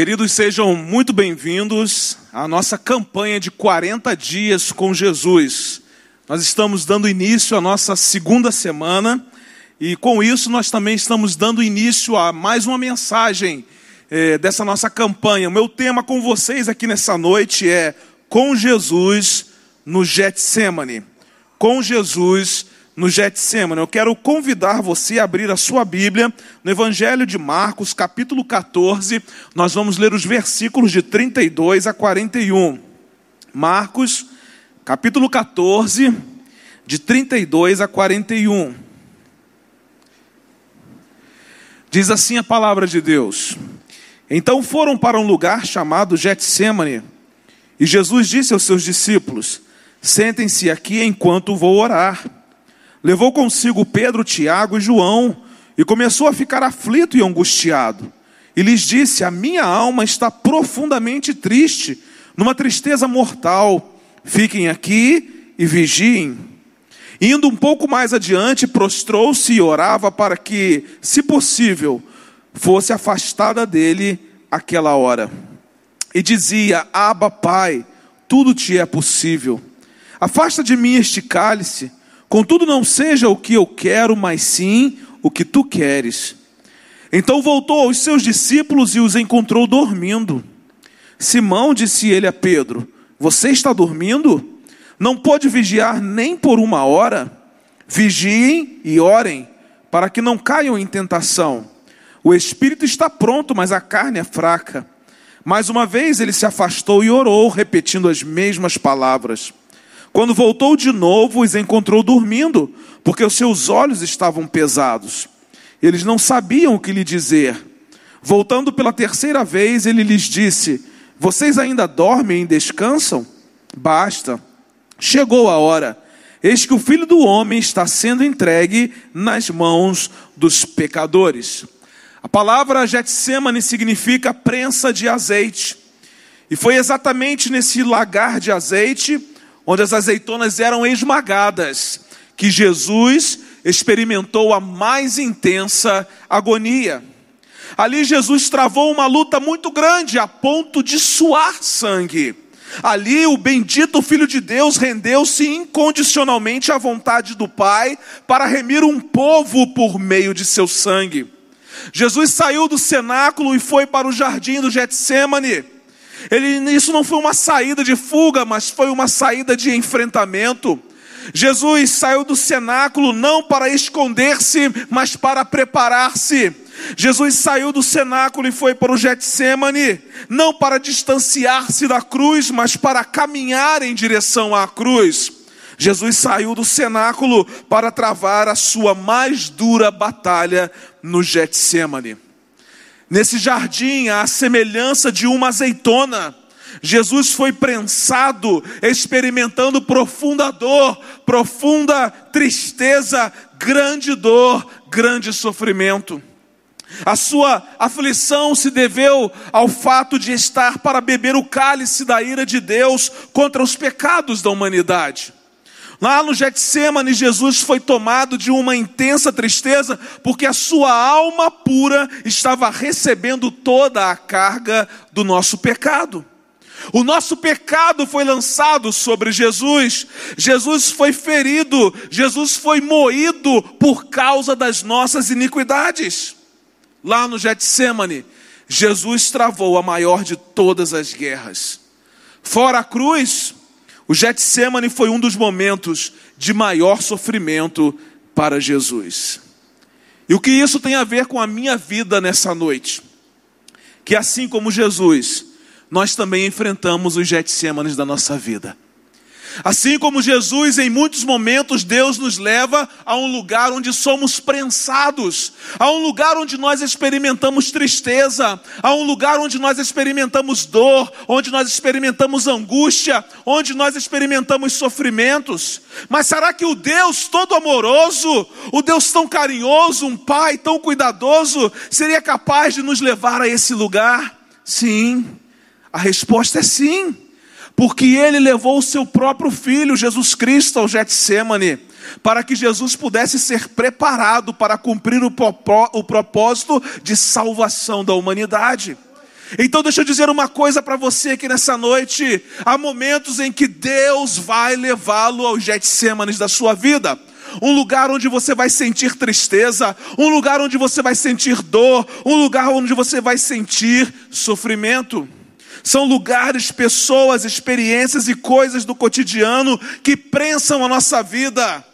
Queridos, sejam muito bem-vindos à nossa campanha de 40 dias com Jesus. Nós estamos dando início à nossa segunda semana e com isso nós também estamos dando início a mais uma mensagem eh, dessa nossa campanha. O meu tema com vocês aqui nessa noite é Com Jesus no Getsemane. Com Jesus no Getsemane. Eu quero convidar você a abrir a sua Bíblia no Evangelho de Marcos, capítulo 14. Nós vamos ler os versículos de 32 a 41. Marcos, capítulo 14, de 32 a 41. Diz assim a palavra de Deus: Então foram para um lugar chamado Getsemane, e Jesus disse aos seus discípulos: Sentem-se aqui enquanto vou orar. Levou consigo Pedro, Tiago e João e começou a ficar aflito e angustiado. E lhes disse: A minha alma está profundamente triste, numa tristeza mortal. Fiquem aqui e vigiem. Indo um pouco mais adiante, prostrou-se e orava para que, se possível, fosse afastada dele aquela hora. E dizia: Aba, Pai, tudo te é possível. Afasta de mim este cálice. Contudo, não seja o que eu quero, mas sim o que tu queres. Então voltou aos seus discípulos e os encontrou dormindo. Simão disse ele a Pedro: Você está dormindo? Não pode vigiar nem por uma hora? Vigiem e orem, para que não caiam em tentação. O espírito está pronto, mas a carne é fraca. Mais uma vez ele se afastou e orou, repetindo as mesmas palavras. Quando voltou de novo, os encontrou dormindo, porque os seus olhos estavam pesados. Eles não sabiam o que lhe dizer. Voltando pela terceira vez, ele lhes disse: Vocês ainda dormem e descansam? Basta. Chegou a hora. Eis que o filho do homem está sendo entregue nas mãos dos pecadores. A palavra Getsemane significa prensa de azeite. E foi exatamente nesse lagar de azeite onde as azeitonas eram esmagadas, que Jesus experimentou a mais intensa agonia. Ali Jesus travou uma luta muito grande a ponto de suar sangue. Ali o bendito Filho de Deus rendeu-se incondicionalmente à vontade do Pai para remir um povo por meio de seu sangue. Jesus saiu do cenáculo e foi para o jardim do Getsemane. Ele, isso não foi uma saída de fuga, mas foi uma saída de enfrentamento. Jesus saiu do cenáculo não para esconder-se, mas para preparar-se. Jesus saiu do cenáculo e foi para o Getsemane, não para distanciar-se da cruz, mas para caminhar em direção à cruz. Jesus saiu do cenáculo para travar a sua mais dura batalha no Getsemane. Nesse jardim, à semelhança de uma azeitona, Jesus foi prensado, experimentando profunda dor, profunda tristeza, grande dor, grande sofrimento. A sua aflição se deveu ao fato de estar para beber o cálice da ira de Deus contra os pecados da humanidade. Lá no Getsemane, Jesus foi tomado de uma intensa tristeza, porque a sua alma pura estava recebendo toda a carga do nosso pecado. O nosso pecado foi lançado sobre Jesus, Jesus foi ferido, Jesus foi moído por causa das nossas iniquidades. Lá no Getsemane, Jesus travou a maior de todas as guerras. Fora a cruz, o Getsemane foi um dos momentos de maior sofrimento para Jesus. E o que isso tem a ver com a minha vida nessa noite? Que assim como Jesus, nós também enfrentamos os Getsemanes da nossa vida. Assim como Jesus, em muitos momentos, Deus nos leva a um lugar onde somos prensados, a um lugar onde nós experimentamos tristeza, a um lugar onde nós experimentamos dor, onde nós experimentamos angústia, onde nós experimentamos sofrimentos. Mas será que o Deus todo amoroso, o Deus tão carinhoso, um Pai tão cuidadoso, seria capaz de nos levar a esse lugar? Sim, a resposta é sim porque ele levou o seu próprio filho, Jesus Cristo, ao Getsemane, para que Jesus pudesse ser preparado para cumprir o propósito de salvação da humanidade. Então deixa eu dizer uma coisa para você aqui nessa noite. Há momentos em que Deus vai levá-lo aos Getsêmanes da sua vida. Um lugar onde você vai sentir tristeza, um lugar onde você vai sentir dor, um lugar onde você vai sentir sofrimento. São lugares, pessoas, experiências e coisas do cotidiano que prensam a nossa vida.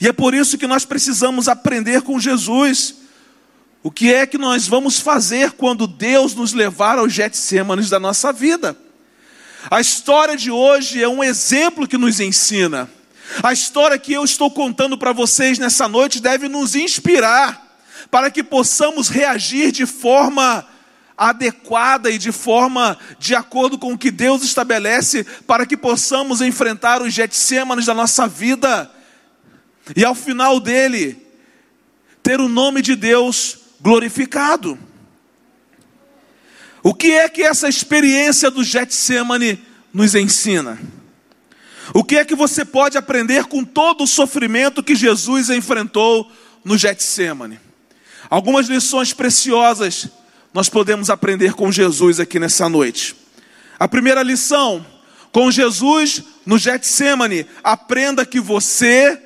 E é por isso que nós precisamos aprender com Jesus. O que é que nós vamos fazer quando Deus nos levar aos Getsêmanes da nossa vida? A história de hoje é um exemplo que nos ensina. A história que eu estou contando para vocês nessa noite deve nos inspirar para que possamos reagir de forma adequada e de forma de acordo com o que Deus estabelece para que possamos enfrentar os Getsêmanes da nossa vida e ao final dele ter o nome de Deus glorificado. O que é que essa experiência do Getsemane nos ensina? O que é que você pode aprender com todo o sofrimento que Jesus enfrentou no Getsemane? Algumas lições preciosas nós podemos aprender com Jesus aqui nessa noite. A primeira lição, com Jesus no Getsemane, aprenda que você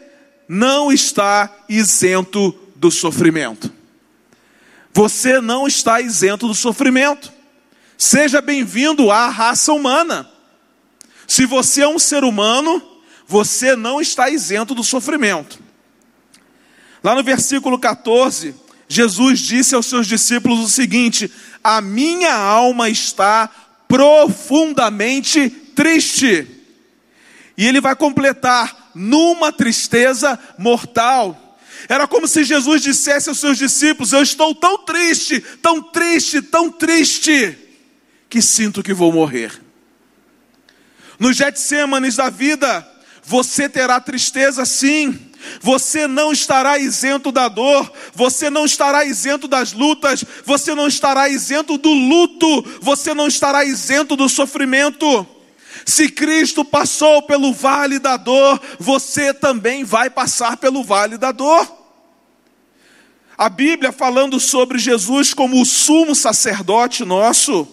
não está isento do sofrimento. Você não está isento do sofrimento. Seja bem-vindo à raça humana. Se você é um ser humano, você não está isento do sofrimento. Lá no versículo 14, Jesus disse aos seus discípulos o seguinte: A minha alma está profundamente triste. E ele vai completar: numa tristeza mortal. Era como se Jesus dissesse aos seus discípulos: Eu estou tão triste, tão triste, tão triste, que sinto que vou morrer. Nos Getsêmanes da vida, você terá tristeza sim, você não estará isento da dor, você não estará isento das lutas, você não estará isento do luto, você não estará isento do sofrimento. Se Cristo passou pelo vale da dor, você também vai passar pelo vale da dor. A Bíblia falando sobre Jesus como o sumo sacerdote nosso,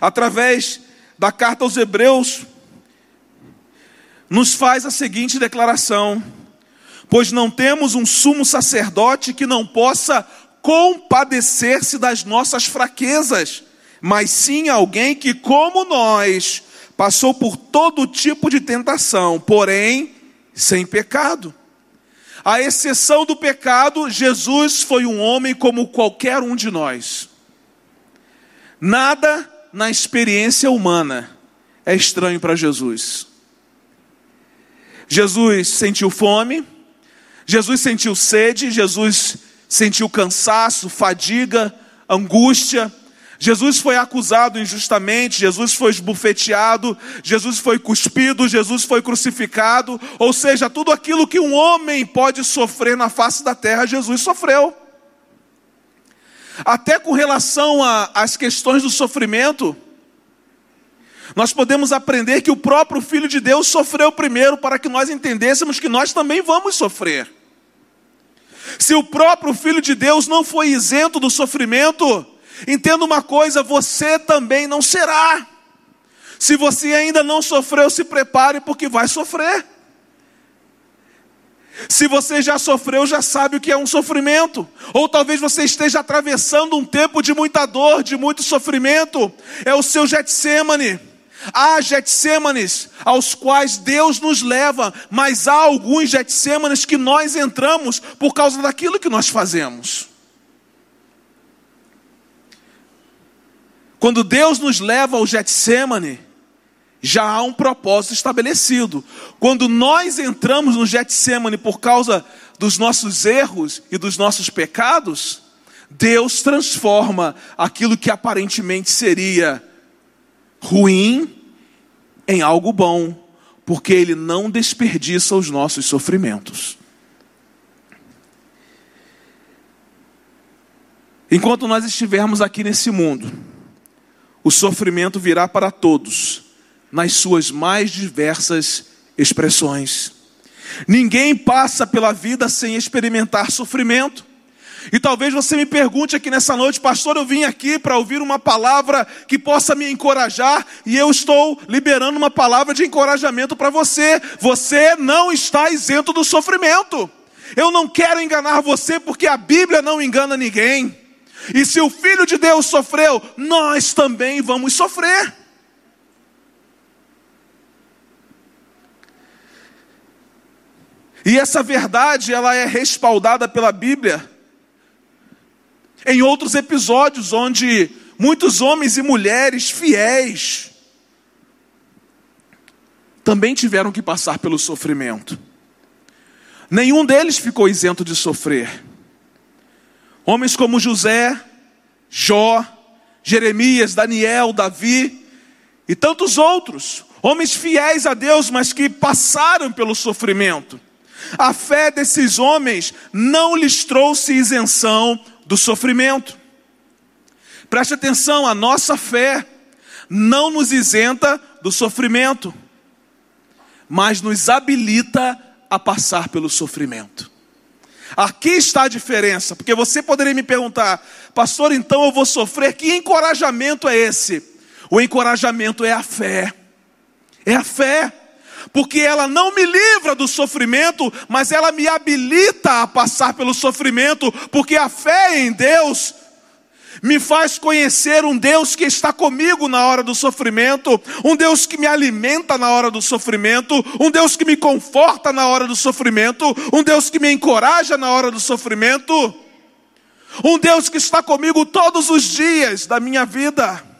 através da carta aos Hebreus, nos faz a seguinte declaração: Pois não temos um sumo sacerdote que não possa compadecer-se das nossas fraquezas, mas sim alguém que, como nós, passou por todo tipo de tentação, porém sem pecado. A exceção do pecado, Jesus foi um homem como qualquer um de nós. Nada na experiência humana é estranho para Jesus. Jesus sentiu fome, Jesus sentiu sede, Jesus sentiu cansaço, fadiga, angústia, Jesus foi acusado injustamente, Jesus foi esbufeteado, Jesus foi cuspido, Jesus foi crucificado, ou seja, tudo aquilo que um homem pode sofrer na face da terra, Jesus sofreu. Até com relação às questões do sofrimento, nós podemos aprender que o próprio Filho de Deus sofreu primeiro para que nós entendêssemos que nós também vamos sofrer. Se o próprio Filho de Deus não foi isento do sofrimento, Entenda uma coisa: você também não será. Se você ainda não sofreu, se prepare, porque vai sofrer. Se você já sofreu, já sabe o que é um sofrimento. Ou talvez você esteja atravessando um tempo de muita dor, de muito sofrimento. É o seu Getsemane. Há Getsêmanes aos quais Deus nos leva, mas há alguns Getsêmanes que nós entramos por causa daquilo que nós fazemos. Quando Deus nos leva ao Getsemane, já há um propósito estabelecido. Quando nós entramos no Getsemane por causa dos nossos erros e dos nossos pecados, Deus transforma aquilo que aparentemente seria ruim em algo bom, porque Ele não desperdiça os nossos sofrimentos. Enquanto nós estivermos aqui nesse mundo, o sofrimento virá para todos, nas suas mais diversas expressões. Ninguém passa pela vida sem experimentar sofrimento. E talvez você me pergunte aqui nessa noite, pastor, eu vim aqui para ouvir uma palavra que possa me encorajar, e eu estou liberando uma palavra de encorajamento para você. Você não está isento do sofrimento. Eu não quero enganar você, porque a Bíblia não engana ninguém. E se o Filho de Deus sofreu, nós também vamos sofrer. E essa verdade, ela é respaldada pela Bíblia em outros episódios onde muitos homens e mulheres fiéis também tiveram que passar pelo sofrimento. Nenhum deles ficou isento de sofrer. Homens como José, Jó, Jeremias, Daniel, Davi e tantos outros, homens fiéis a Deus, mas que passaram pelo sofrimento. A fé desses homens não lhes trouxe isenção do sofrimento. Preste atenção, a nossa fé não nos isenta do sofrimento, mas nos habilita a passar pelo sofrimento. Aqui está a diferença, porque você poderia me perguntar, pastor, então eu vou sofrer, que encorajamento é esse? O encorajamento é a fé, é a fé porque ela não me livra do sofrimento, mas ela me habilita a passar pelo sofrimento, porque a fé em Deus me faz conhecer um Deus que está comigo na hora do sofrimento, um Deus que me alimenta na hora do sofrimento, um Deus que me conforta na hora do sofrimento, um Deus que me encoraja na hora do sofrimento, um Deus que está comigo todos os dias da minha vida.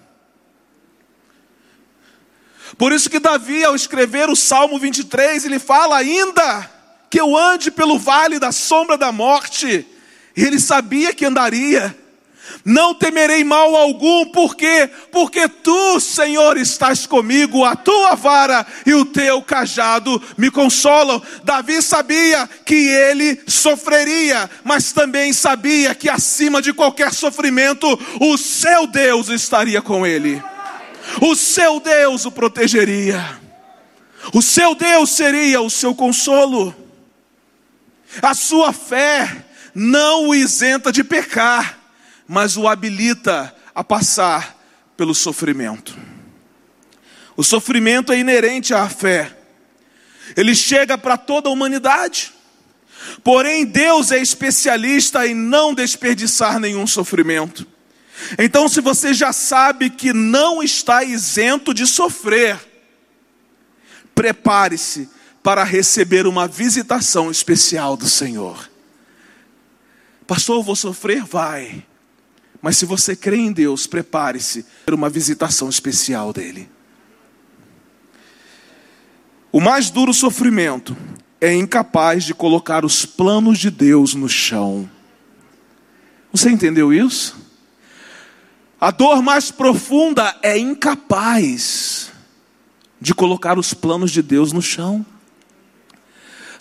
Por isso que Davi, ao escrever o Salmo 23, ele fala ainda que eu ande pelo vale da sombra da morte. Ele sabia que andaria. Não temerei mal algum, por quê? Porque tu, Senhor, estás comigo, a tua vara e o teu cajado me consolam. Davi sabia que ele sofreria, mas também sabia que acima de qualquer sofrimento, o seu Deus estaria com ele o seu Deus o protegeria, o seu Deus seria o seu consolo, a sua fé não o isenta de pecar, mas o habilita a passar pelo sofrimento. O sofrimento é inerente à fé, ele chega para toda a humanidade. Porém, Deus é especialista em não desperdiçar nenhum sofrimento. Então, se você já sabe que não está isento de sofrer, prepare-se para receber uma visitação especial do Senhor. Pastor, eu vou sofrer? Vai. Mas se você crê em Deus, prepare-se para uma visitação especial dele. O mais duro sofrimento é incapaz de colocar os planos de Deus no chão. Você entendeu isso? A dor mais profunda é incapaz de colocar os planos de Deus no chão.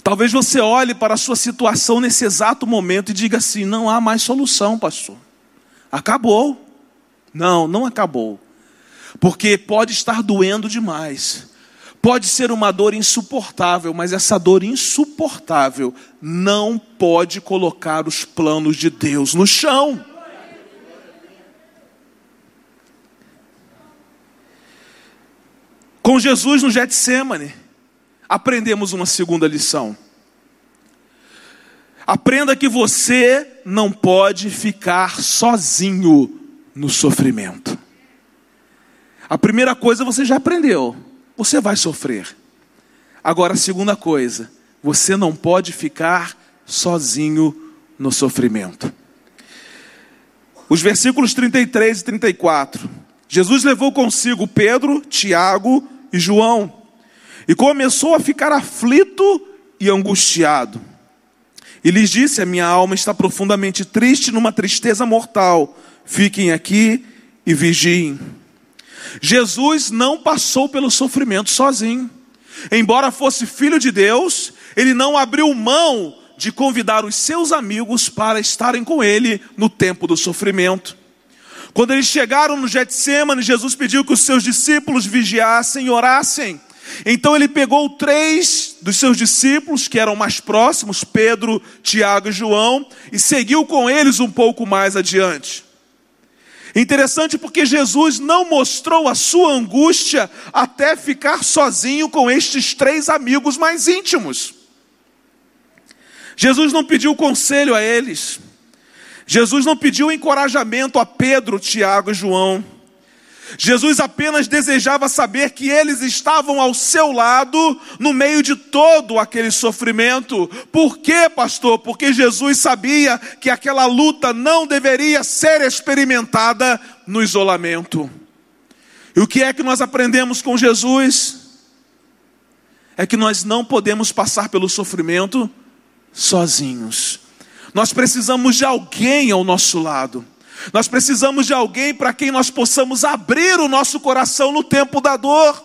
Talvez você olhe para a sua situação nesse exato momento e diga assim: não há mais solução, pastor. Acabou. Não, não acabou. Porque pode estar doendo demais. Pode ser uma dor insuportável, mas essa dor insuportável não pode colocar os planos de Deus no chão. Com Jesus no Getsemane, aprendemos uma segunda lição. Aprenda que você não pode ficar sozinho no sofrimento. A primeira coisa você já aprendeu, você vai sofrer. Agora, a segunda coisa, você não pode ficar sozinho no sofrimento. Os versículos 33 e 34. Jesus levou consigo Pedro, Tiago e João, e começou a ficar aflito e angustiado. E lhes disse: A minha alma está profundamente triste, numa tristeza mortal. Fiquem aqui e vigiem. Jesus não passou pelo sofrimento sozinho. Embora fosse filho de Deus, ele não abriu mão de convidar os seus amigos para estarem com ele no tempo do sofrimento. Quando eles chegaram no Getsemane, Jesus pediu que os seus discípulos vigiassem e orassem. Então ele pegou três dos seus discípulos, que eram mais próximos, Pedro, Tiago e João, e seguiu com eles um pouco mais adiante. Interessante porque Jesus não mostrou a sua angústia até ficar sozinho com estes três amigos mais íntimos. Jesus não pediu conselho a eles. Jesus não pediu encorajamento a Pedro, Tiago e João. Jesus apenas desejava saber que eles estavam ao seu lado no meio de todo aquele sofrimento. Por quê, pastor? Porque Jesus sabia que aquela luta não deveria ser experimentada no isolamento. E o que é que nós aprendemos com Jesus? É que nós não podemos passar pelo sofrimento sozinhos. Nós precisamos de alguém ao nosso lado. Nós precisamos de alguém para quem nós possamos abrir o nosso coração no tempo da dor.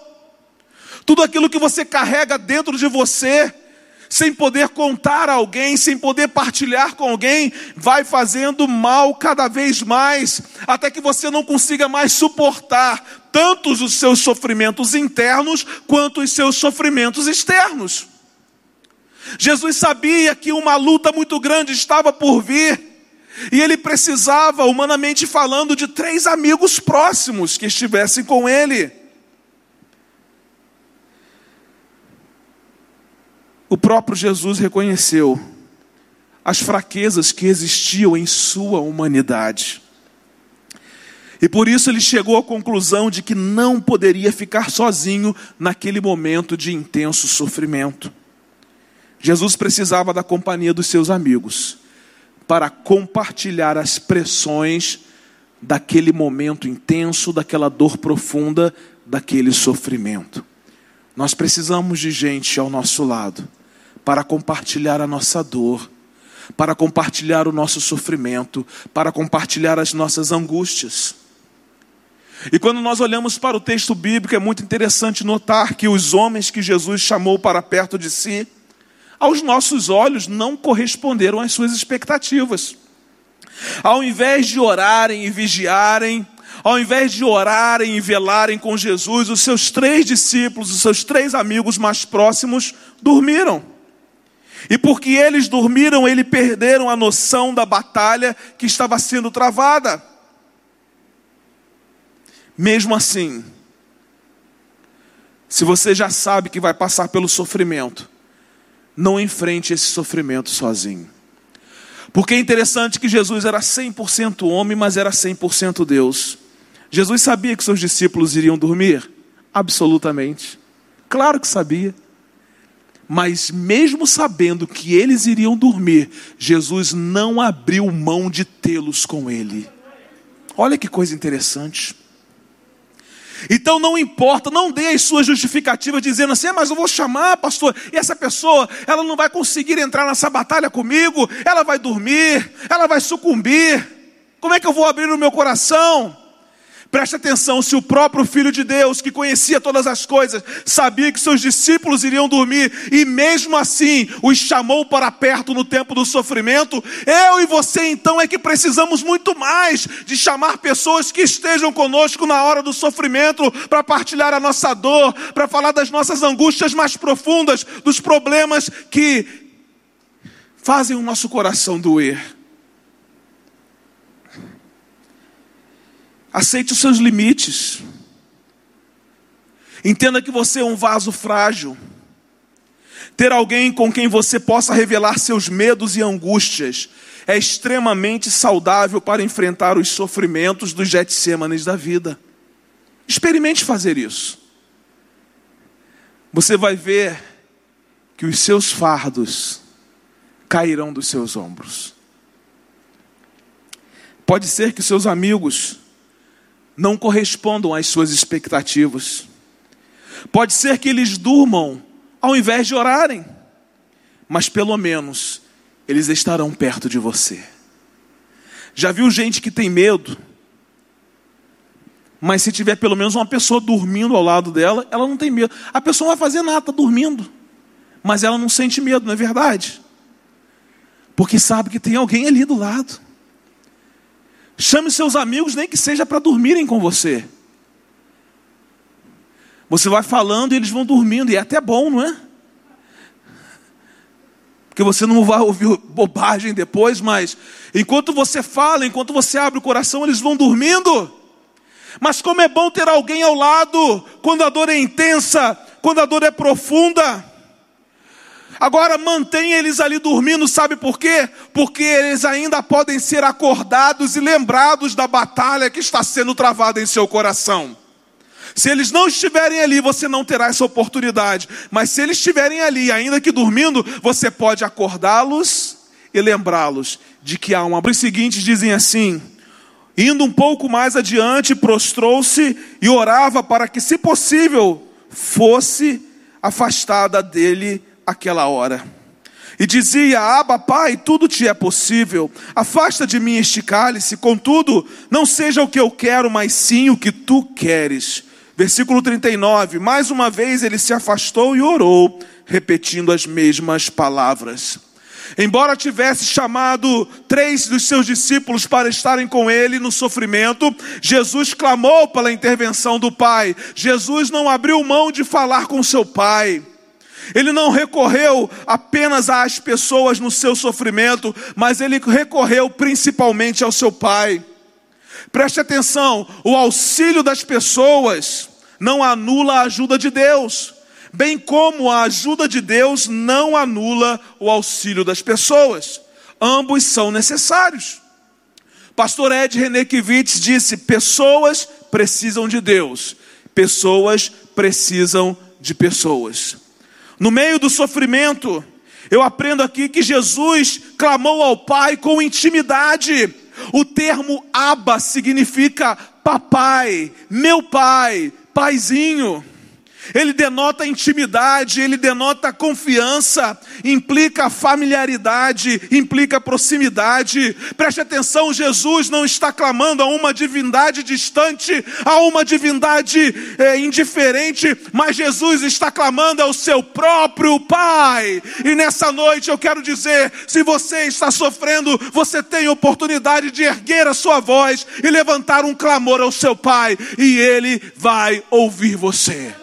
Tudo aquilo que você carrega dentro de você, sem poder contar a alguém, sem poder partilhar com alguém, vai fazendo mal cada vez mais, até que você não consiga mais suportar tanto os seus sofrimentos internos quanto os seus sofrimentos externos. Jesus sabia que uma luta muito grande estava por vir, e ele precisava, humanamente falando, de três amigos próximos que estivessem com ele. O próprio Jesus reconheceu as fraquezas que existiam em sua humanidade. E por isso ele chegou à conclusão de que não poderia ficar sozinho naquele momento de intenso sofrimento. Jesus precisava da companhia dos seus amigos para compartilhar as pressões daquele momento intenso, daquela dor profunda, daquele sofrimento. Nós precisamos de gente ao nosso lado para compartilhar a nossa dor, para compartilhar o nosso sofrimento, para compartilhar as nossas angústias. E quando nós olhamos para o texto bíblico, é muito interessante notar que os homens que Jesus chamou para perto de si, aos nossos olhos, não corresponderam às suas expectativas. Ao invés de orarem e vigiarem, ao invés de orarem e velarem com Jesus, os seus três discípulos, os seus três amigos mais próximos, dormiram. E porque eles dormiram, eles perderam a noção da batalha que estava sendo travada. Mesmo assim, se você já sabe que vai passar pelo sofrimento, não enfrente esse sofrimento sozinho. Porque é interessante que Jesus era 100% homem, mas era 100% Deus. Jesus sabia que seus discípulos iriam dormir? Absolutamente. Claro que sabia. Mas mesmo sabendo que eles iriam dormir, Jesus não abriu mão de tê-los com ele. Olha que coisa interessante. Então não importa, não dê as suas justificativas dizendo assim, ah, mas eu vou chamar, pastor, e essa pessoa, ela não vai conseguir entrar nessa batalha comigo, ela vai dormir, ela vai sucumbir. Como é que eu vou abrir o meu coração? Preste atenção, se o próprio Filho de Deus, que conhecia todas as coisas, sabia que seus discípulos iriam dormir e mesmo assim os chamou para perto no tempo do sofrimento, eu e você então é que precisamos muito mais de chamar pessoas que estejam conosco na hora do sofrimento para partilhar a nossa dor, para falar das nossas angústias mais profundas, dos problemas que fazem o nosso coração doer. Aceite os seus limites. Entenda que você é um vaso frágil. Ter alguém com quem você possa revelar seus medos e angústias é extremamente saudável para enfrentar os sofrimentos dos Getsêmanes da vida. Experimente fazer isso. Você vai ver que os seus fardos cairão dos seus ombros. Pode ser que seus amigos não correspondam às suas expectativas. Pode ser que eles durmam ao invés de orarem, mas pelo menos eles estarão perto de você. Já viu gente que tem medo? Mas se tiver pelo menos uma pessoa dormindo ao lado dela, ela não tem medo. A pessoa não vai fazer nada, está dormindo. Mas ela não sente medo, não é verdade? Porque sabe que tem alguém ali do lado. Chame seus amigos, nem que seja para dormirem com você. Você vai falando e eles vão dormindo, e é até bom, não é? Porque você não vai ouvir bobagem depois, mas enquanto você fala, enquanto você abre o coração, eles vão dormindo. Mas como é bom ter alguém ao lado, quando a dor é intensa, quando a dor é profunda. Agora mantenha eles ali dormindo, sabe por quê? Porque eles ainda podem ser acordados e lembrados da batalha que está sendo travada em seu coração. Se eles não estiverem ali, você não terá essa oportunidade. Mas se eles estiverem ali, ainda que dormindo, você pode acordá-los e lembrá-los de que há uma. Os seguintes dizem assim: indo um pouco mais adiante, prostrou-se e orava para que, se possível, fosse afastada dele aquela hora. E dizia: Aba, Pai, tudo te é possível. Afasta de mim este cálice, contudo, não seja o que eu quero, mas sim o que tu queres. Versículo 39, mais uma vez ele se afastou e orou, repetindo as mesmas palavras. Embora tivesse chamado três dos seus discípulos para estarem com ele no sofrimento, Jesus clamou pela intervenção do Pai. Jesus não abriu mão de falar com seu Pai. Ele não recorreu apenas às pessoas no seu sofrimento, mas ele recorreu principalmente ao seu Pai. Preste atenção: o auxílio das pessoas não anula a ajuda de Deus, bem como a ajuda de Deus não anula o auxílio das pessoas. Ambos são necessários. Pastor Ed Renekiewicz disse: pessoas precisam de Deus, pessoas precisam de pessoas. No meio do sofrimento, eu aprendo aqui que Jesus clamou ao Pai com intimidade. O termo Abba significa papai, meu pai, paizinho. Ele denota intimidade, ele denota confiança, implica familiaridade, implica proximidade. Preste atenção, Jesus não está clamando a uma divindade distante, a uma divindade é, indiferente, mas Jesus está clamando ao seu próprio Pai. E nessa noite eu quero dizer: se você está sofrendo, você tem oportunidade de erguer a sua voz e levantar um clamor ao seu Pai, e Ele vai ouvir você.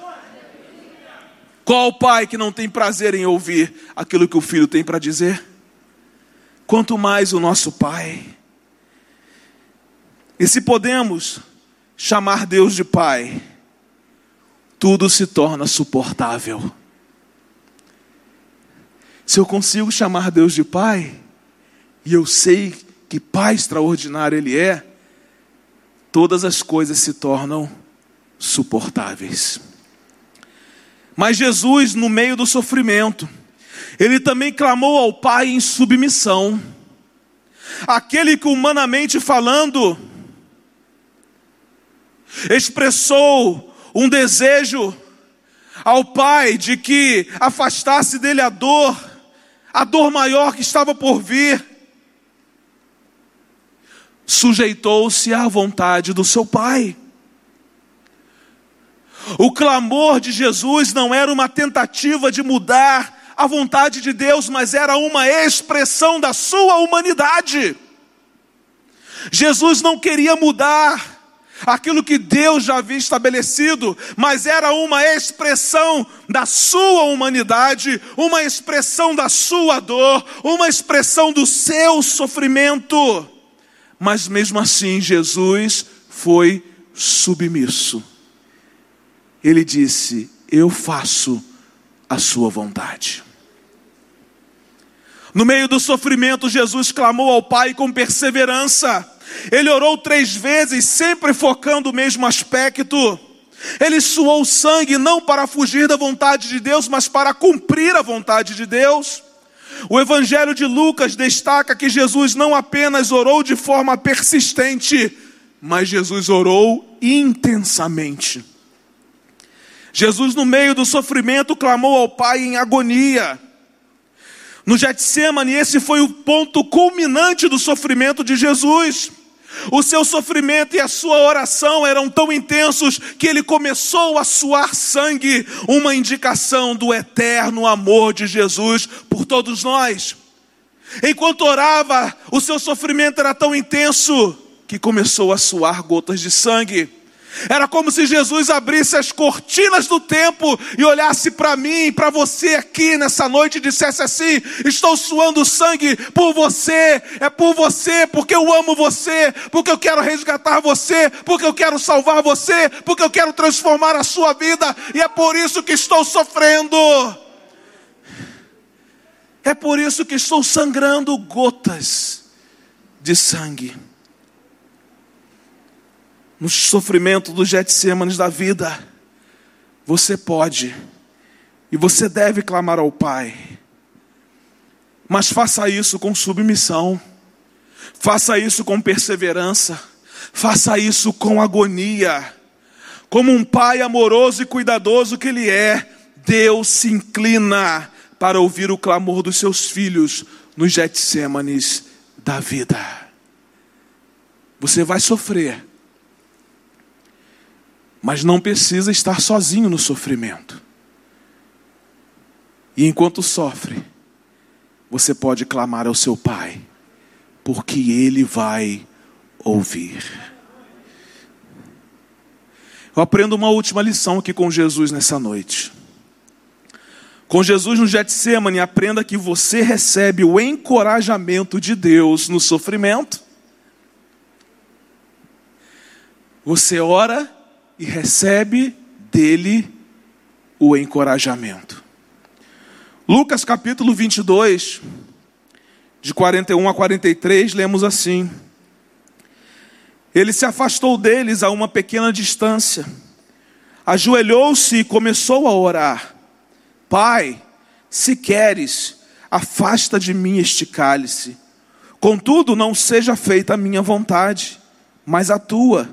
Qual pai que não tem prazer em ouvir aquilo que o filho tem para dizer? Quanto mais o nosso pai. E se podemos chamar Deus de pai, tudo se torna suportável. Se eu consigo chamar Deus de pai, e eu sei que pai extraordinário Ele é, todas as coisas se tornam suportáveis. Mas Jesus, no meio do sofrimento, ele também clamou ao Pai em submissão. Aquele que, humanamente falando, expressou um desejo ao Pai de que afastasse dele a dor, a dor maior que estava por vir, sujeitou-se à vontade do seu Pai. O clamor de Jesus não era uma tentativa de mudar a vontade de Deus, mas era uma expressão da sua humanidade. Jesus não queria mudar aquilo que Deus já havia estabelecido, mas era uma expressão da sua humanidade, uma expressão da sua dor, uma expressão do seu sofrimento. Mas mesmo assim, Jesus foi submisso ele disse: Eu faço a sua vontade. No meio do sofrimento, Jesus clamou ao Pai com perseverança. Ele orou três vezes, sempre focando o mesmo aspecto. Ele suou sangue não para fugir da vontade de Deus, mas para cumprir a vontade de Deus. O Evangelho de Lucas destaca que Jesus não apenas orou de forma persistente, mas Jesus orou intensamente. Jesus, no meio do sofrimento, clamou ao Pai em agonia. No Getsemane, esse foi o ponto culminante do sofrimento de Jesus. O seu sofrimento e a sua oração eram tão intensos que ele começou a suar sangue, uma indicação do eterno amor de Jesus por todos nós. Enquanto orava, o seu sofrimento era tão intenso que começou a suar gotas de sangue. Era como se Jesus abrisse as cortinas do tempo e olhasse para mim, para você aqui nessa noite e dissesse assim: Estou suando sangue por você, é por você, porque eu amo você, porque eu quero resgatar você, porque eu quero salvar você, porque eu quero transformar a sua vida, e é por isso que estou sofrendo. É por isso que estou sangrando gotas de sangue no sofrimento dos Getsêmanes da vida, você pode e você deve clamar ao Pai. Mas faça isso com submissão, faça isso com perseverança, faça isso com agonia. Como um pai amoroso e cuidadoso que Ele é, Deus se inclina para ouvir o clamor dos seus filhos nos Getsêmanes da vida. Você vai sofrer mas não precisa estar sozinho no sofrimento. E enquanto sofre, você pode clamar ao seu Pai, porque Ele vai ouvir. Eu aprendo uma última lição aqui com Jesus nessa noite. Com Jesus no Getsemane, aprenda que você recebe o encorajamento de Deus no sofrimento. Você ora e recebe dele o encorajamento. Lucas capítulo 22, de 41 a 43, lemos assim: Ele se afastou deles a uma pequena distância, ajoelhou-se e começou a orar: Pai, se queres, afasta de mim este cálice. Contudo, não seja feita a minha vontade, mas a tua.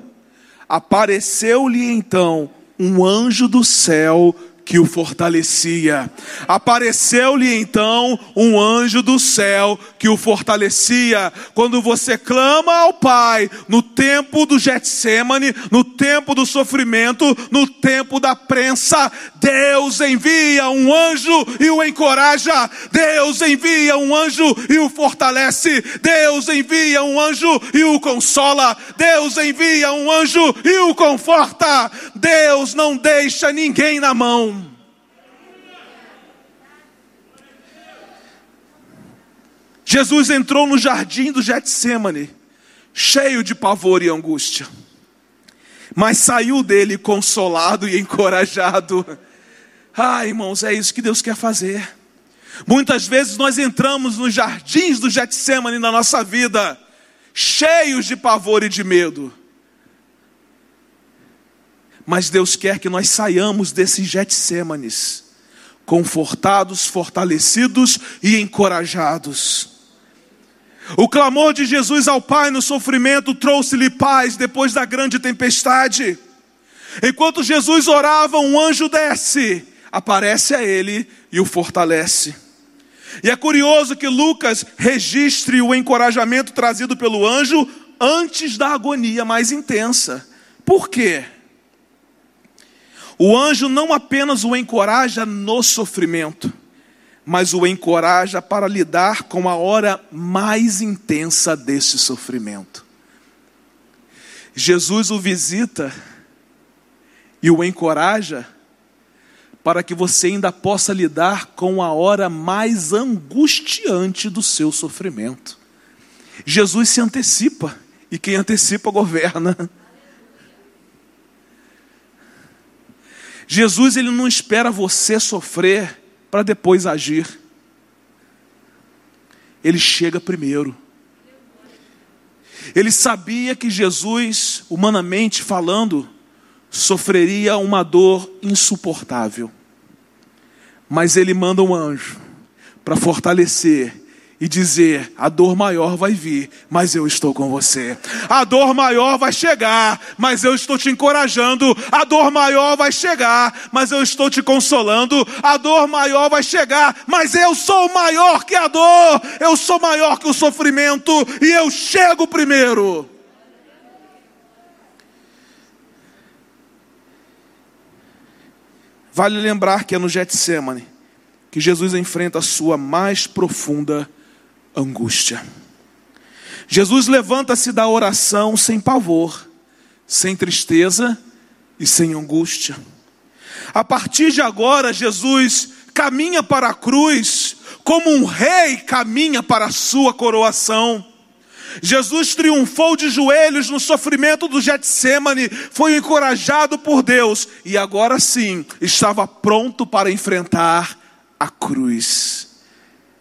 Apareceu-lhe então um anjo do céu que o fortalecia. Apareceu-lhe então um anjo do céu que o fortalecia. Quando você clama ao Pai no tempo do Getsemane, no tempo do sofrimento, no tempo da prensa, Deus envia um anjo e o encoraja. Deus envia um anjo e o fortalece. Deus envia um anjo e o consola. Deus envia um anjo e o conforta. Deus não deixa ninguém na mão. Jesus entrou no jardim do Getsemane, cheio de pavor e angústia, mas saiu dele consolado e encorajado. Ah, irmãos, é isso que Deus quer fazer. Muitas vezes nós entramos nos jardins do Getsemane na nossa vida, cheios de pavor e de medo. Mas Deus quer que nós saiamos desses Getsêmanes, confortados, fortalecidos e encorajados. O clamor de Jesus ao Pai no sofrimento trouxe-lhe paz depois da grande tempestade. Enquanto Jesus orava, um anjo desce, aparece a ele e o fortalece. E é curioso que Lucas registre o encorajamento trazido pelo anjo antes da agonia mais intensa. Por quê? O anjo não apenas o encoraja no sofrimento, mas o encoraja para lidar com a hora mais intensa desse sofrimento. Jesus o visita e o encoraja para que você ainda possa lidar com a hora mais angustiante do seu sofrimento. Jesus se antecipa, e quem antecipa governa. Jesus ele não espera você sofrer para depois agir. Ele chega primeiro. Ele sabia que Jesus, humanamente falando, sofreria uma dor insuportável. Mas ele manda um anjo para fortalecer e dizer: a dor maior vai vir, mas eu estou com você. A dor maior vai chegar, mas eu estou te encorajando. A dor maior vai chegar, mas eu estou te consolando. A dor maior vai chegar, mas eu sou maior que a dor. Eu sou maior que o sofrimento e eu chego primeiro. Vale lembrar que é no Getsemane que Jesus enfrenta a sua mais profunda angústia. Jesus levanta-se da oração sem pavor, sem tristeza e sem angústia. A partir de agora, Jesus caminha para a cruz como um rei caminha para a sua coroação. Jesus triunfou de joelhos no sofrimento do Getsemane, foi encorajado por Deus e agora sim estava pronto para enfrentar a cruz.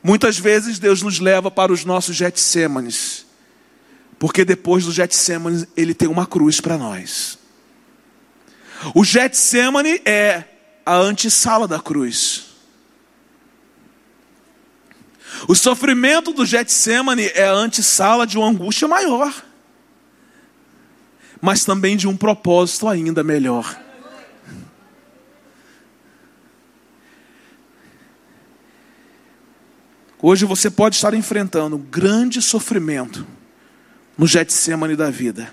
Muitas vezes Deus nos leva para os nossos Getsemanes, porque depois do Getsemane ele tem uma cruz para nós. O Getsemane é a antessala da cruz. O sofrimento do Getsemane é a antessala de uma angústia maior, mas também de um propósito ainda melhor. Hoje você pode estar enfrentando um grande sofrimento no Getsemane da vida.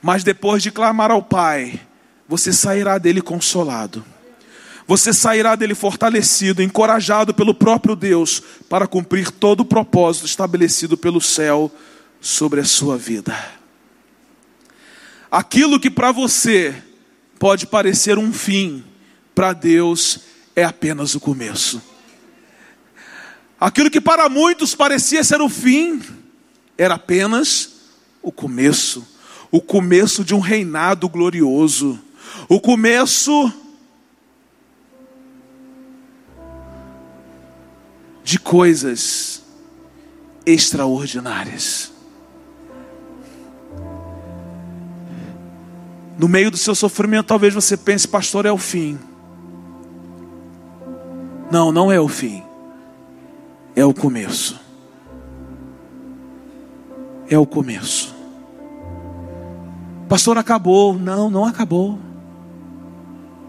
Mas depois de clamar ao Pai, você sairá dele consolado. Você sairá dele fortalecido, encorajado pelo próprio Deus para cumprir todo o propósito estabelecido pelo céu sobre a sua vida. Aquilo que para você pode parecer um fim, para Deus é apenas o começo. Aquilo que para muitos parecia ser o fim, era apenas o começo o começo de um reinado glorioso, o começo de coisas extraordinárias. No meio do seu sofrimento, talvez você pense, pastor, é o fim. Não, não é o fim. É o começo. É o começo. Pastor, acabou. Não, não acabou.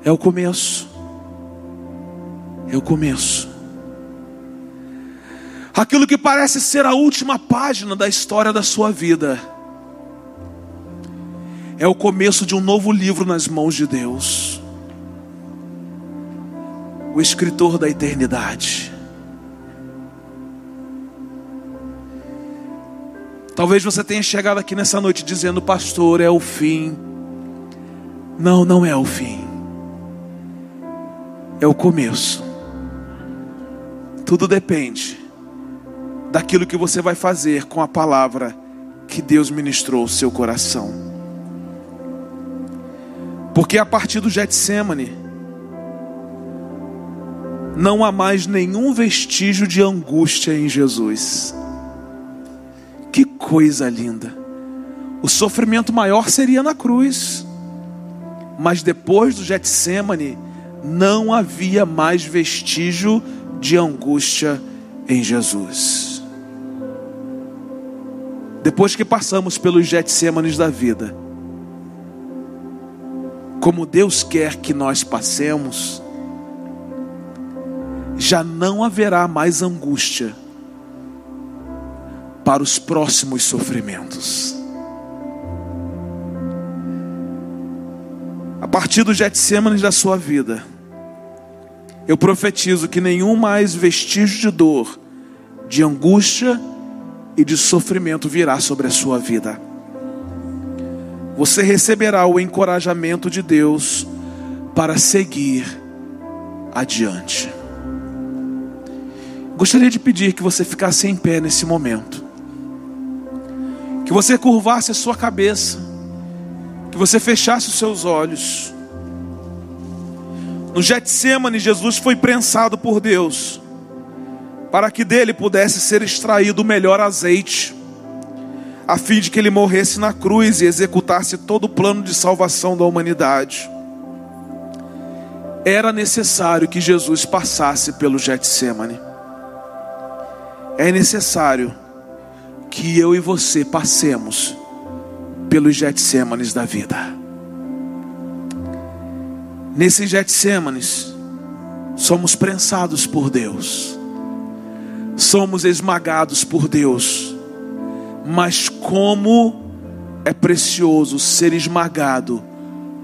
É o começo. É o começo. Aquilo que parece ser a última página da história da sua vida é o começo de um novo livro nas mãos de Deus. O escritor da eternidade. Talvez você tenha chegado aqui nessa noite dizendo, pastor, é o fim. Não, não é o fim. É o começo. Tudo depende daquilo que você vai fazer com a palavra que Deus ministrou ao seu coração. Porque a partir do Getsemane, não há mais nenhum vestígio de angústia em Jesus. Que coisa linda! O sofrimento maior seria na cruz, mas depois do Getsemane, não havia mais vestígio de angústia em Jesus. Depois que passamos pelos Getsêmanes da vida, como Deus quer que nós passemos, já não haverá mais angústia para os próximos sofrimentos. A partir dos Getsêmanes da sua vida, eu profetizo que nenhum mais vestígio de dor, de angústia, e de sofrimento virá sobre a sua vida. Você receberá o encorajamento de Deus para seguir adiante. Gostaria de pedir que você ficasse em pé nesse momento. Que você curvasse a sua cabeça. Que você fechasse os seus olhos. No Getsemane, Jesus foi prensado por Deus para que dele pudesse ser extraído o melhor azeite, a fim de que ele morresse na cruz e executasse todo o plano de salvação da humanidade. Era necessário que Jesus passasse pelo Getsemane. É necessário que eu e você passemos pelos Getsêmanes da vida. Nesses Getsêmanes, somos prensados por Deus. Somos esmagados por Deus, mas como é precioso ser esmagado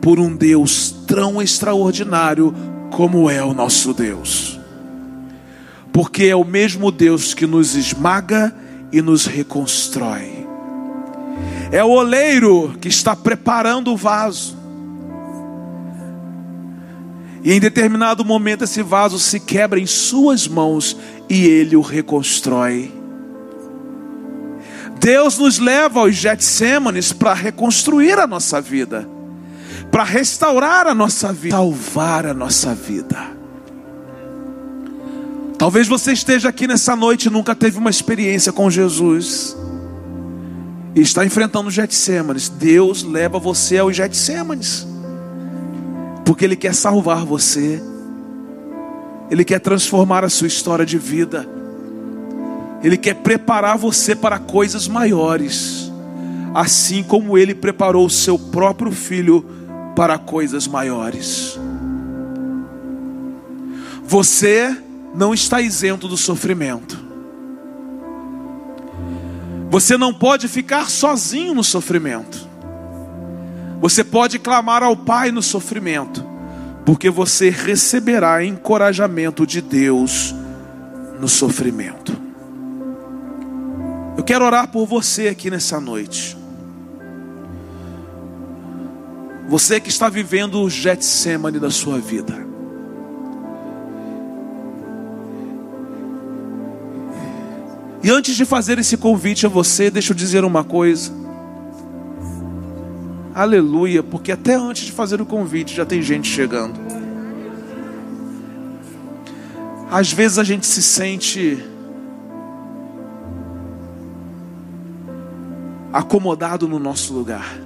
por um Deus tão extraordinário como é o nosso Deus, porque é o mesmo Deus que nos esmaga e nos reconstrói, é o oleiro que está preparando o vaso, E em determinado momento esse vaso se quebra em suas mãos e ele o reconstrói. Deus nos leva aos Getsêmanes para reconstruir a nossa vida, para restaurar a nossa vida, salvar a nossa vida. Talvez você esteja aqui nessa noite e nunca teve uma experiência com Jesus. E está enfrentando os Getsêmanes. Deus leva você aos Getsêmanes. Porque Ele quer salvar você. Ele quer transformar a sua história de vida. Ele quer preparar você para coisas maiores, assim como ele preparou o seu próprio filho para coisas maiores. Você não está isento do sofrimento. Você não pode ficar sozinho no sofrimento. Você pode clamar ao Pai no sofrimento, porque você receberá encorajamento de Deus no sofrimento. Eu quero orar por você aqui nessa noite. Você que está vivendo o Getsemane da sua vida. E antes de fazer esse convite a você, deixa eu dizer uma coisa. Aleluia, porque até antes de fazer o convite já tem gente chegando. Às vezes a gente se sente acomodado no nosso lugar.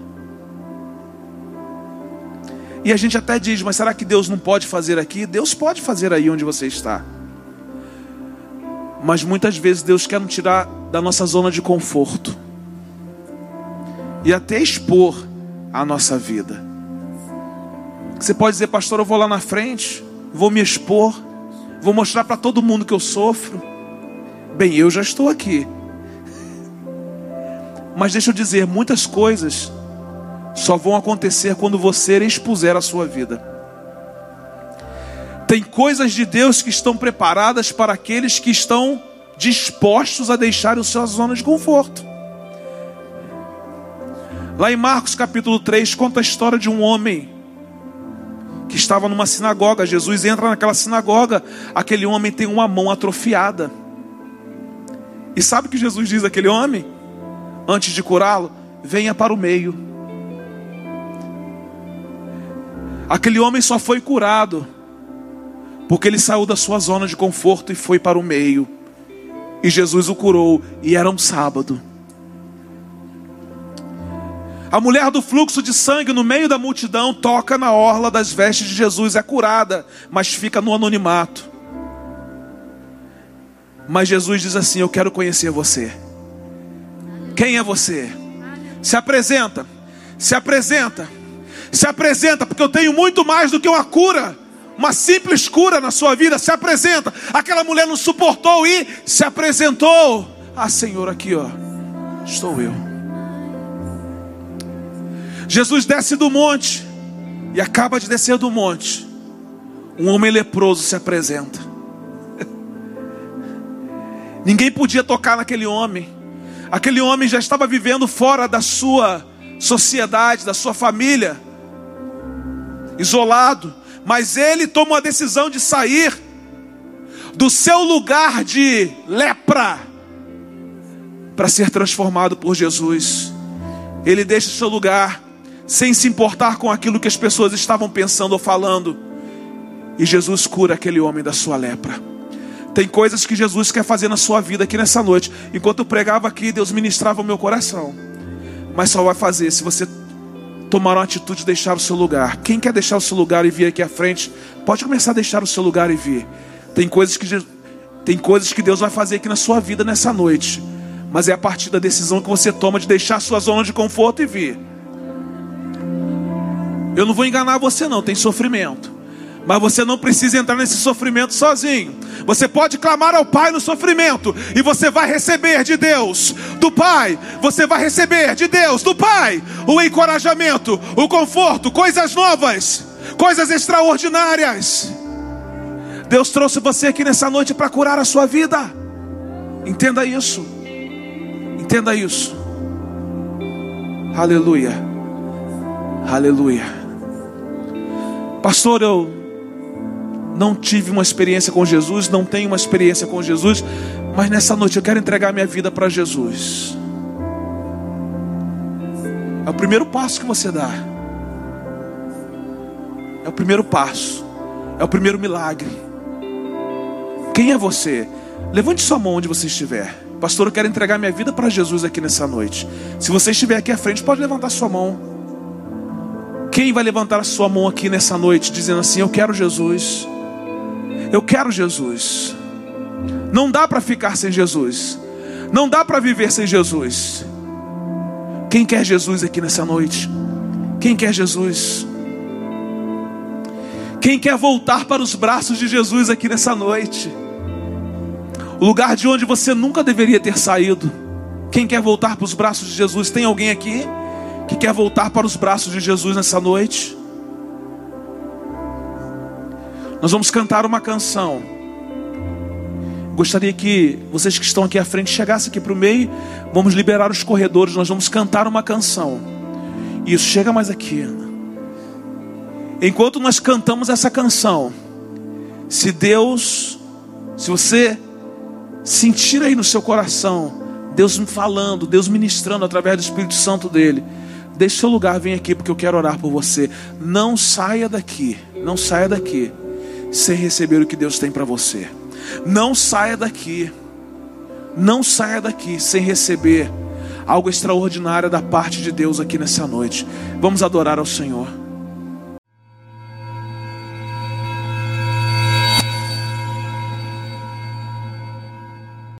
E a gente até diz, mas será que Deus não pode fazer aqui? Deus pode fazer aí onde você está. Mas muitas vezes Deus quer nos tirar da nossa zona de conforto e até expor a nossa vida. Você pode dizer, pastor, eu vou lá na frente, vou me expor, vou mostrar para todo mundo que eu sofro. Bem, eu já estou aqui. Mas deixa eu dizer, muitas coisas só vão acontecer quando você expuser a sua vida. Tem coisas de Deus que estão preparadas para aqueles que estão dispostos a deixar a sua zona de conforto. Lá em Marcos capítulo 3 conta a história de um homem que estava numa sinagoga. Jesus entra naquela sinagoga, aquele homem tem uma mão atrofiada. E sabe o que Jesus diz àquele homem? antes de curá-lo, venha para o meio. Aquele homem só foi curado porque ele saiu da sua zona de conforto e foi para o meio. E Jesus o curou, e era um sábado. A mulher do fluxo de sangue no meio da multidão toca na orla das vestes de Jesus, é curada, mas fica no anonimato. Mas Jesus diz assim: Eu quero conhecer você. Quem é você? Se apresenta, se apresenta, se apresenta, porque eu tenho muito mais do que uma cura, uma simples cura na sua vida. Se apresenta. Aquela mulher não suportou e se apresentou. Ah, Senhor, aqui ó, estou eu. Jesus desce do monte e acaba de descer do monte. Um homem leproso se apresenta. Ninguém podia tocar naquele homem. Aquele homem já estava vivendo fora da sua sociedade, da sua família, isolado, mas ele toma a decisão de sair do seu lugar de lepra para ser transformado por Jesus. Ele deixa o seu lugar sem se importar com aquilo que as pessoas estavam pensando ou falando, e Jesus cura aquele homem da sua lepra. Tem coisas que Jesus quer fazer na sua vida aqui nessa noite. Enquanto eu pregava aqui, Deus ministrava o meu coração. Mas só vai fazer se você tomar uma atitude de deixar o seu lugar. Quem quer deixar o seu lugar e vir aqui à frente, pode começar a deixar o seu lugar e vir. Tem coisas que tem coisas que Deus vai fazer aqui na sua vida nessa noite. Mas é a partir da decisão que você toma de deixar a sua zona de conforto e vir. Eu não vou enganar você não, tem sofrimento. Mas você não precisa entrar nesse sofrimento sozinho. Você pode clamar ao Pai no sofrimento e você vai receber de Deus, do Pai, você vai receber de Deus, do Pai, o encorajamento, o conforto, coisas novas, coisas extraordinárias. Deus trouxe você aqui nessa noite para curar a sua vida. Entenda isso. Entenda isso. Aleluia. Aleluia. Pastor, eu não tive uma experiência com Jesus, não tenho uma experiência com Jesus, mas nessa noite eu quero entregar minha vida para Jesus. É o primeiro passo que você dá. É o primeiro passo. É o primeiro milagre. Quem é você? Levante sua mão onde você estiver. Pastor, eu quero entregar minha vida para Jesus aqui nessa noite. Se você estiver aqui à frente, pode levantar sua mão. Quem vai levantar a sua mão aqui nessa noite, dizendo assim: Eu quero Jesus. Eu quero Jesus. Não dá para ficar sem Jesus. Não dá para viver sem Jesus. Quem quer Jesus aqui nessa noite? Quem quer Jesus? Quem quer voltar para os braços de Jesus aqui nessa noite? O lugar de onde você nunca deveria ter saído. Quem quer voltar para os braços de Jesus? Tem alguém aqui que quer voltar para os braços de Jesus nessa noite? Nós vamos cantar uma canção. Gostaria que vocês que estão aqui à frente chegassem aqui para o meio. Vamos liberar os corredores. Nós vamos cantar uma canção. Isso, chega mais aqui. Enquanto nós cantamos essa canção, se Deus, se você sentir aí no seu coração, Deus me falando, Deus ministrando através do Espírito Santo dele, deixe seu lugar, vem aqui porque eu quero orar por você. Não saia daqui, não saia daqui sem receber o que Deus tem para você. Não saia daqui, não saia daqui sem receber algo extraordinário da parte de Deus aqui nessa noite. Vamos adorar ao Senhor.